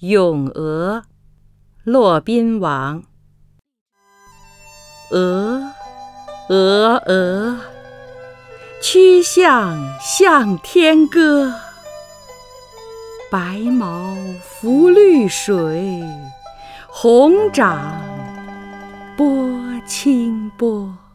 咏鹅骆宾王。鹅鹅鹅曲项向天歌。白毛浮绿水红掌拨清波。